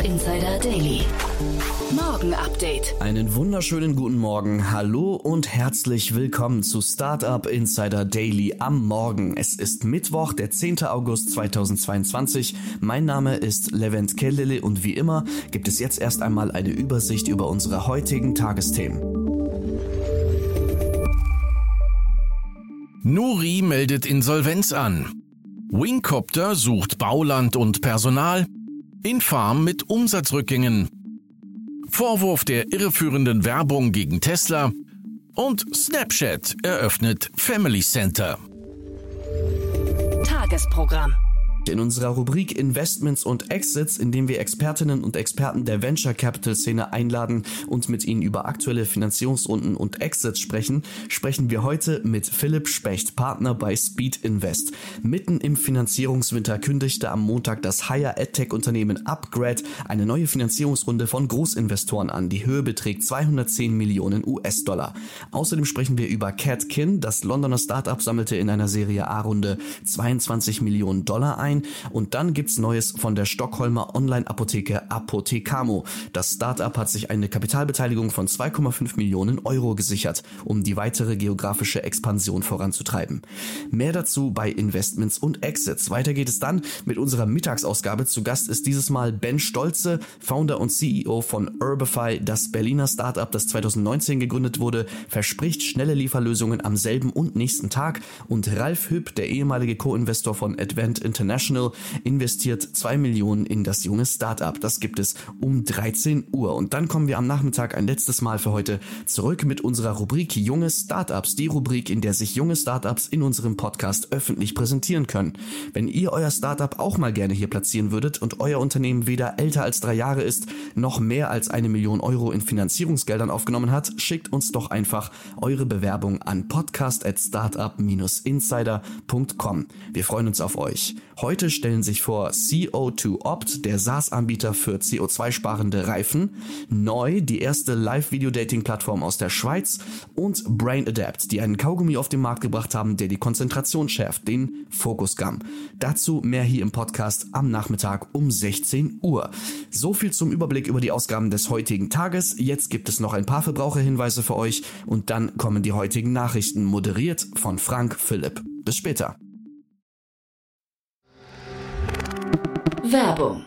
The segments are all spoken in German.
Startup Insider Daily. Morgen Update. Einen wunderschönen guten Morgen. Hallo und herzlich willkommen zu Startup Insider Daily am Morgen. Es ist Mittwoch, der 10. August 2022. Mein Name ist Levent Kellele und wie immer gibt es jetzt erst einmal eine Übersicht über unsere heutigen Tagesthemen. Nuri meldet Insolvenz an. Wingcopter sucht Bauland und Personal. Infarm mit Umsatzrückgängen. Vorwurf der irreführenden Werbung gegen Tesla. Und Snapchat eröffnet Family Center. Tagesprogramm. In unserer Rubrik Investments und Exits, in dem wir Expertinnen und Experten der Venture Capital Szene einladen und mit ihnen über aktuelle Finanzierungsrunden und Exits sprechen, sprechen wir heute mit Philipp Specht, Partner bei Speed Invest. Mitten im Finanzierungswinter kündigte am Montag das Higher EdTech Unternehmen Upgrade eine neue Finanzierungsrunde von Großinvestoren an. Die Höhe beträgt 210 Millionen US-Dollar. Außerdem sprechen wir über Catkin. Das Londoner Startup sammelte in einer Serie A-Runde 22 Millionen Dollar ein ein. Und dann gibt's Neues von der Stockholmer Online-Apotheke Apothekamo. Das Startup hat sich eine Kapitalbeteiligung von 2,5 Millionen Euro gesichert, um die weitere geografische Expansion voranzutreiben. Mehr dazu bei Investments und Exits. Weiter geht es dann mit unserer Mittagsausgabe. Zu Gast ist dieses Mal Ben Stolze, Founder und CEO von Urbify. Das Berliner Startup, das 2019 gegründet wurde, verspricht schnelle Lieferlösungen am selben und nächsten Tag. Und Ralf Hüpp, der ehemalige Co-Investor von Advent International, International investiert 2 Millionen in das junge Startup. Das gibt es um 13 Uhr. Und dann kommen wir am Nachmittag ein letztes Mal für heute zurück mit unserer Rubrik Junge Startups. Die Rubrik, in der sich junge Startups in unserem Podcast öffentlich präsentieren können. Wenn ihr euer Startup auch mal gerne hier platzieren würdet und euer Unternehmen weder älter als drei Jahre ist, noch mehr als eine Million Euro in Finanzierungsgeldern aufgenommen hat, schickt uns doch einfach eure Bewerbung an podcast at startup-insider.com. Wir freuen uns auf euch. Heute stellen sich vor CO2 Opt, der SaaS-Anbieter für CO2-sparende Reifen, neu die erste Live-Video-Dating-Plattform aus der Schweiz und Brain Adapt, die einen Kaugummi auf den Markt gebracht haben, der die Konzentration schärft, den Focus Gum. Dazu mehr hier im Podcast am Nachmittag um 16 Uhr. So viel zum Überblick über die Ausgaben des heutigen Tages. Jetzt gibt es noch ein paar Verbraucherhinweise für euch und dann kommen die heutigen Nachrichten moderiert von Frank Philipp. Bis später. Werbung.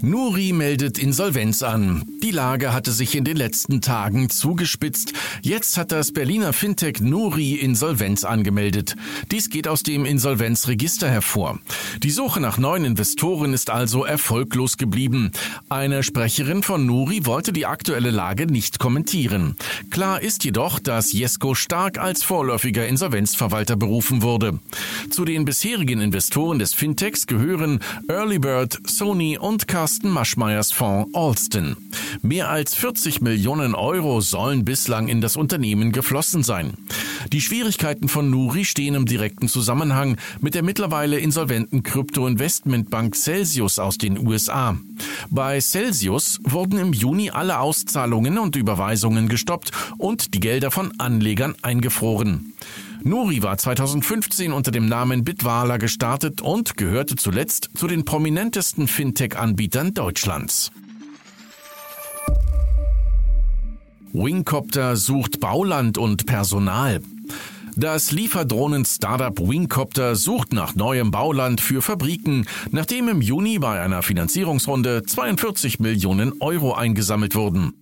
Nuri meldet Insolvenz an. Die Lage hatte sich in den letzten Tagen zugespitzt. Jetzt hat das Berliner Fintech Nuri Insolvenz angemeldet. Dies geht aus dem Insolvenzregister hervor. Die Suche nach neuen Investoren ist also erfolglos geblieben. Eine Sprecherin von Nuri wollte die aktuelle Lage nicht kommentieren. Klar ist jedoch, dass Jesko Stark als vorläufiger Insolvenzverwalter berufen wurde. Zu den bisherigen Investoren des Fintechs gehören Earlybird, Sony und Carsten Maschmeyers Fonds Alston. Mehr als 40 Millionen Euro sollen bislang in das Unternehmen geflossen sein. Die Schwierigkeiten von Nuri stehen im direkten Zusammenhang mit der mittlerweile insolventen Krypto-Investmentbank Celsius aus den USA. Bei Celsius wurden im Juni alle Auszahlungen und Überweisungen gestoppt und die Gelder von Anlegern eingefroren. Nuri war 2015 unter dem Namen Bitwala gestartet und gehörte zuletzt zu den prominentesten Fintech-Anbietern Deutschlands. Wingcopter sucht Bauland und Personal. Das Lieferdrohnen-Startup Wingcopter sucht nach neuem Bauland für Fabriken, nachdem im Juni bei einer Finanzierungsrunde 42 Millionen Euro eingesammelt wurden.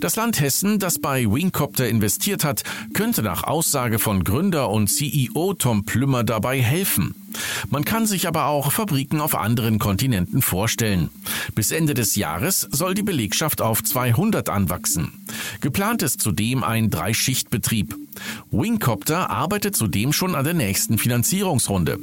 Das Land Hessen, das bei Wingcopter investiert hat, könnte nach Aussage von Gründer und CEO Tom Plümmer dabei helfen. Man kann sich aber auch Fabriken auf anderen Kontinenten vorstellen. Bis Ende des Jahres soll die Belegschaft auf 200 anwachsen. Geplant ist zudem ein Dreischichtbetrieb. Wingcopter arbeitet zudem schon an der nächsten Finanzierungsrunde.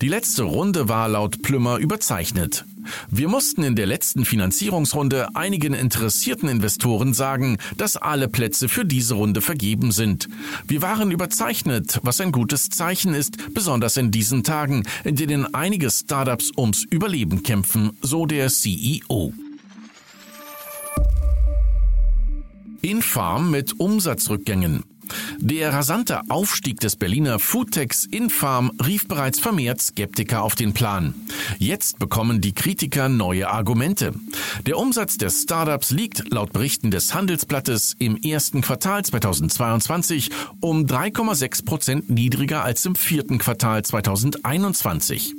Die letzte Runde war laut Plümmer überzeichnet. Wir mussten in der letzten Finanzierungsrunde einigen interessierten Investoren sagen, dass alle Plätze für diese Runde vergeben sind. Wir waren überzeichnet, was ein gutes Zeichen ist, besonders in diesen Tagen, in denen einige Startups ums Überleben kämpfen, so der CEO. Infarm mit Umsatzrückgängen. Der rasante Aufstieg des Berliner Foodtechs Infarm rief bereits vermehrt Skeptiker auf den Plan. Jetzt bekommen die Kritiker neue Argumente. Der Umsatz des Startups liegt laut Berichten des Handelsblattes im ersten Quartal 2022 um 3,6 Prozent niedriger als im vierten Quartal 2021.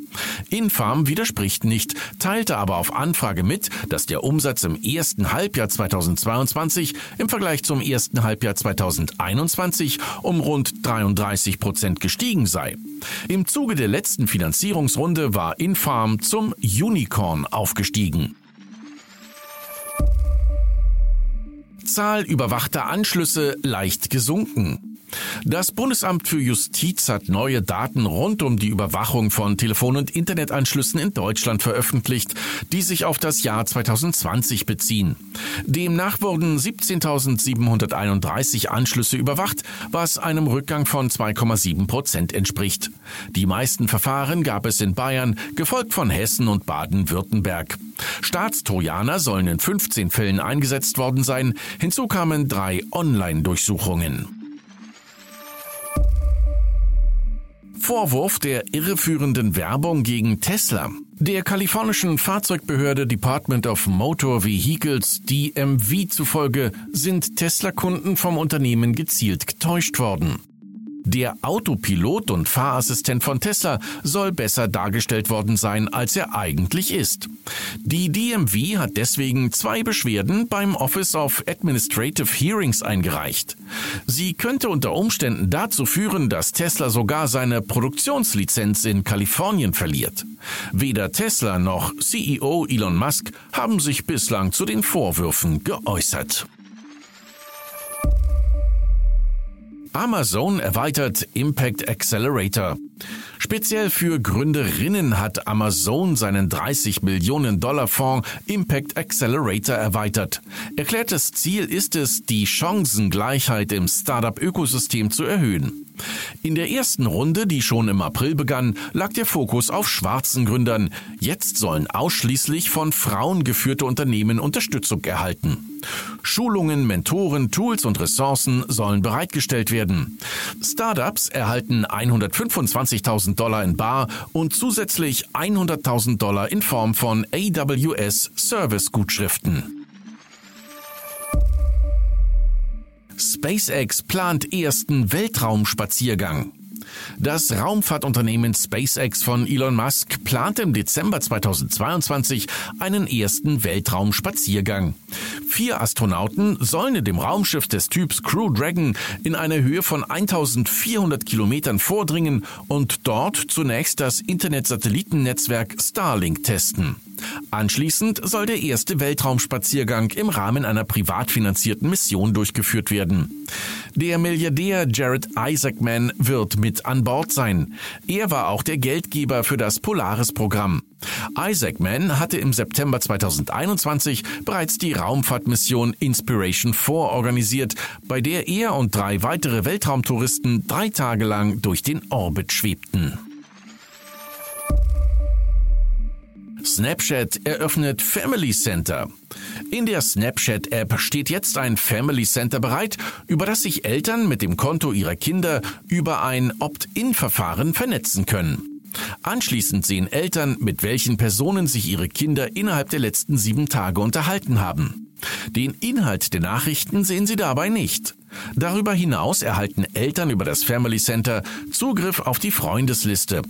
Infarm widerspricht nicht, teilte aber auf Anfrage mit, dass der Umsatz im ersten Halbjahr 2022 im Vergleich zum ersten Halbjahr 2021 um rund 33 Prozent gestiegen sei. Im Zuge der letzten Finanzierungsrunde war Infarm zum Unicorn aufgestiegen. Zahl überwachter Anschlüsse leicht gesunken. Das Bundesamt für Justiz hat neue Daten rund um die Überwachung von Telefon- und Internetanschlüssen in Deutschland veröffentlicht, die sich auf das Jahr 2020 beziehen. Demnach wurden 17.731 Anschlüsse überwacht, was einem Rückgang von 2,7 Prozent entspricht. Die meisten Verfahren gab es in Bayern, gefolgt von Hessen und Baden-Württemberg. Staatstrojaner sollen in 15 Fällen eingesetzt worden sein. Hinzu kamen drei Online-Durchsuchungen. Vorwurf der irreführenden Werbung gegen Tesla. Der kalifornischen Fahrzeugbehörde Department of Motor Vehicles DMV zufolge sind Tesla-Kunden vom Unternehmen gezielt getäuscht worden. Der Autopilot und Fahrassistent von Tesla soll besser dargestellt worden sein, als er eigentlich ist. Die DMV hat deswegen zwei Beschwerden beim Office of Administrative Hearings eingereicht. Sie könnte unter Umständen dazu führen, dass Tesla sogar seine Produktionslizenz in Kalifornien verliert. Weder Tesla noch CEO Elon Musk haben sich bislang zu den Vorwürfen geäußert. Amazon erweitert Impact Accelerator. Speziell für Gründerinnen hat Amazon seinen 30 Millionen Dollar Fonds Impact Accelerator erweitert. Erklärtes Ziel ist es, die Chancengleichheit im Startup-Ökosystem zu erhöhen. In der ersten Runde, die schon im April begann, lag der Fokus auf schwarzen Gründern. Jetzt sollen ausschließlich von Frauen geführte Unternehmen Unterstützung erhalten. Schulungen, Mentoren, Tools und Ressourcen sollen bereitgestellt werden. Startups erhalten 125.000 Dollar in Bar und zusätzlich 100.000 Dollar in Form von AWS Service-Gutschriften. SpaceX plant ersten Weltraumspaziergang. Das Raumfahrtunternehmen SpaceX von Elon Musk plant im Dezember 2022 einen ersten Weltraumspaziergang. Vier Astronauten sollen in dem Raumschiff des Typs Crew Dragon in eine Höhe von 1400 Kilometern vordringen und dort zunächst das Internetsatellitennetzwerk Starlink testen. Anschließend soll der erste Weltraumspaziergang im Rahmen einer privat finanzierten Mission durchgeführt werden. Der Milliardär Jared Isaacman wird mit an Bord sein. Er war auch der Geldgeber für das Polaris-Programm. Isaacman hatte im September 2021 bereits die Raumfahrtmission Inspiration 4 organisiert, bei der er und drei weitere Weltraumtouristen drei Tage lang durch den Orbit schwebten. Snapchat eröffnet Family Center. In der Snapchat-App steht jetzt ein Family Center bereit, über das sich Eltern mit dem Konto ihrer Kinder über ein Opt-in-Verfahren vernetzen können. Anschließend sehen Eltern, mit welchen Personen sich ihre Kinder innerhalb der letzten sieben Tage unterhalten haben. Den Inhalt der Nachrichten sehen sie dabei nicht. Darüber hinaus erhalten Eltern über das Family Center Zugriff auf die Freundesliste.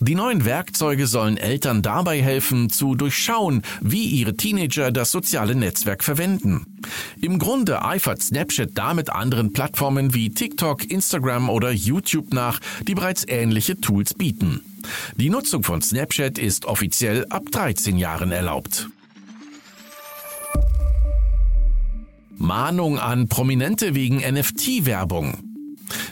Die neuen Werkzeuge sollen Eltern dabei helfen, zu durchschauen, wie ihre Teenager das soziale Netzwerk verwenden. Im Grunde eifert Snapchat damit anderen Plattformen wie TikTok, Instagram oder YouTube nach, die bereits ähnliche Tools bieten. Die Nutzung von Snapchat ist offiziell ab 13 Jahren erlaubt. Mahnung an Prominente wegen NFT-Werbung.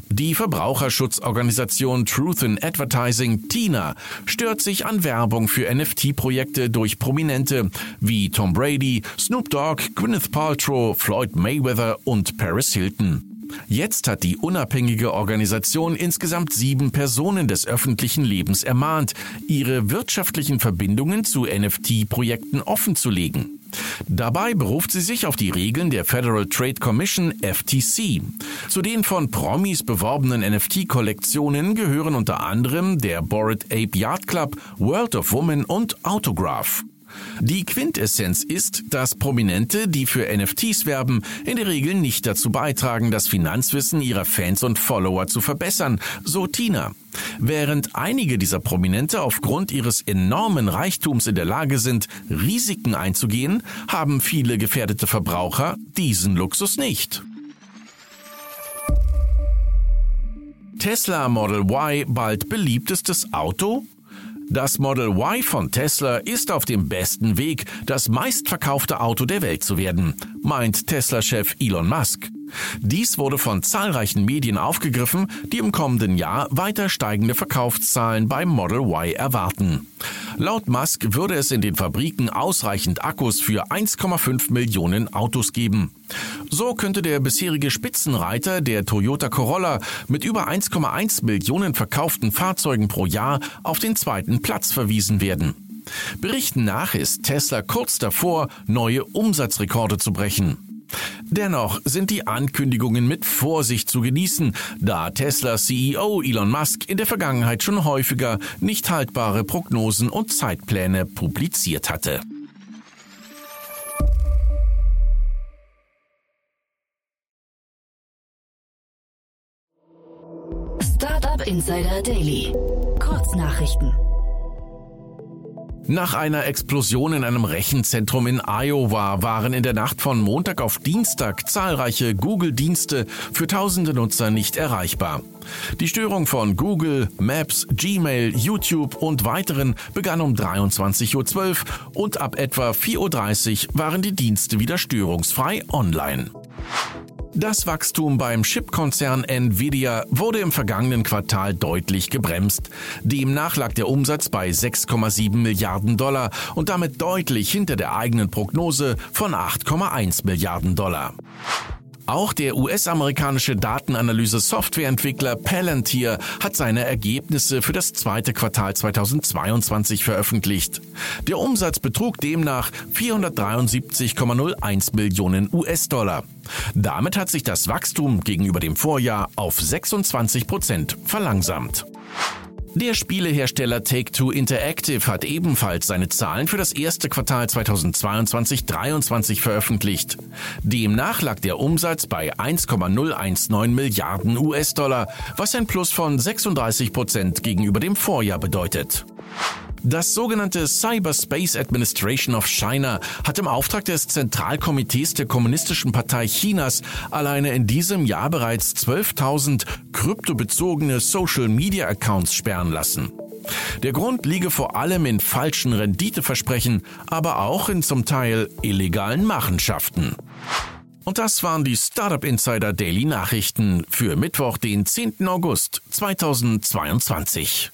Die Verbraucherschutzorganisation Truth in Advertising TINA stört sich an Werbung für NFT-Projekte durch Prominente wie Tom Brady, Snoop Dogg, Gwyneth Paltrow, Floyd Mayweather und Paris Hilton. Jetzt hat die unabhängige Organisation insgesamt sieben Personen des öffentlichen Lebens ermahnt, ihre wirtschaftlichen Verbindungen zu NFT-Projekten offenzulegen. Dabei beruft sie sich auf die Regeln der Federal Trade Commission FTC. Zu den von Promis beworbenen NFT-Kollektionen gehören unter anderem der Bored Ape Yard Club, World of Women und Autograph. Die Quintessenz ist, dass Prominente, die für NFTs werben, in der Regel nicht dazu beitragen, das Finanzwissen ihrer Fans und Follower zu verbessern, so Tina. Während einige dieser Prominente aufgrund ihres enormen Reichtums in der Lage sind, Risiken einzugehen, haben viele gefährdete Verbraucher diesen Luxus nicht. Tesla Model Y bald beliebtestes Auto? Das Model Y von Tesla ist auf dem besten Weg, das meistverkaufte Auto der Welt zu werden, meint Tesla-Chef Elon Musk. Dies wurde von zahlreichen Medien aufgegriffen, die im kommenden Jahr weiter steigende Verkaufszahlen beim Model Y erwarten. Laut Musk würde es in den Fabriken ausreichend Akkus für 1,5 Millionen Autos geben. So könnte der bisherige Spitzenreiter der Toyota Corolla mit über 1,1 Millionen verkauften Fahrzeugen pro Jahr auf den zweiten Platz verwiesen werden. Berichten nach ist Tesla kurz davor, neue Umsatzrekorde zu brechen. Dennoch sind die Ankündigungen mit Vorsicht zu genießen, da Tesla CEO Elon Musk in der Vergangenheit schon häufiger nicht haltbare Prognosen und Zeitpläne publiziert hatte. Startup Insider Daily. Kurznachrichten. Nach einer Explosion in einem Rechenzentrum in Iowa waren in der Nacht von Montag auf Dienstag zahlreiche Google-Dienste für tausende Nutzer nicht erreichbar. Die Störung von Google, Maps, Gmail, YouTube und weiteren begann um 23.12 Uhr und ab etwa 4.30 Uhr waren die Dienste wieder störungsfrei online. Das Wachstum beim Chipkonzern Nvidia wurde im vergangenen Quartal deutlich gebremst. Demnach lag der Umsatz bei 6,7 Milliarden Dollar und damit deutlich hinter der eigenen Prognose von 8,1 Milliarden Dollar. Auch der US-amerikanische Datenanalyse-Softwareentwickler Palantir hat seine Ergebnisse für das zweite Quartal 2022 veröffentlicht. Der Umsatz betrug demnach 473,01 Millionen US-Dollar. Damit hat sich das Wachstum gegenüber dem Vorjahr auf 26 Prozent verlangsamt. Der Spielehersteller Take-Two Interactive hat ebenfalls seine Zahlen für das erste Quartal 2022-23 veröffentlicht. Demnach lag der Umsatz bei 1,019 Milliarden US-Dollar, was ein Plus von 36 Prozent gegenüber dem Vorjahr bedeutet. Das sogenannte Cyberspace Administration of China hat im Auftrag des Zentralkomitees der Kommunistischen Partei Chinas alleine in diesem Jahr bereits 12.000 kryptobezogene Social-Media-Accounts sperren lassen. Der Grund liege vor allem in falschen Renditeversprechen, aber auch in zum Teil illegalen Machenschaften. Und das waren die Startup Insider Daily Nachrichten für Mittwoch, den 10. August 2022.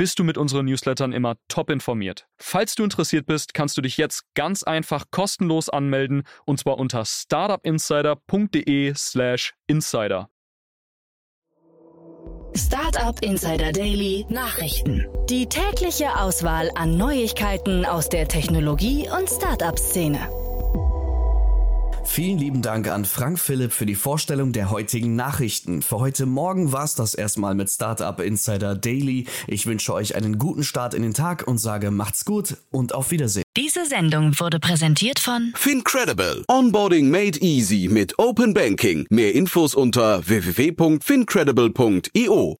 bist du mit unseren Newslettern immer top informiert. Falls du interessiert bist, kannst du dich jetzt ganz einfach kostenlos anmelden und zwar unter startupinsider.de/slash insider. Startup Insider Daily Nachrichten. Die tägliche Auswahl an Neuigkeiten aus der Technologie- und Startup-Szene. Vielen lieben Dank an Frank Philipp für die Vorstellung der heutigen Nachrichten. Für heute Morgen war es das erstmal mit Startup Insider Daily. Ich wünsche euch einen guten Start in den Tag und sage macht's gut und auf Wiedersehen. Diese Sendung wurde präsentiert von Fincredible. Onboarding made easy mit Open Banking. Mehr Infos unter www.fincredible.io.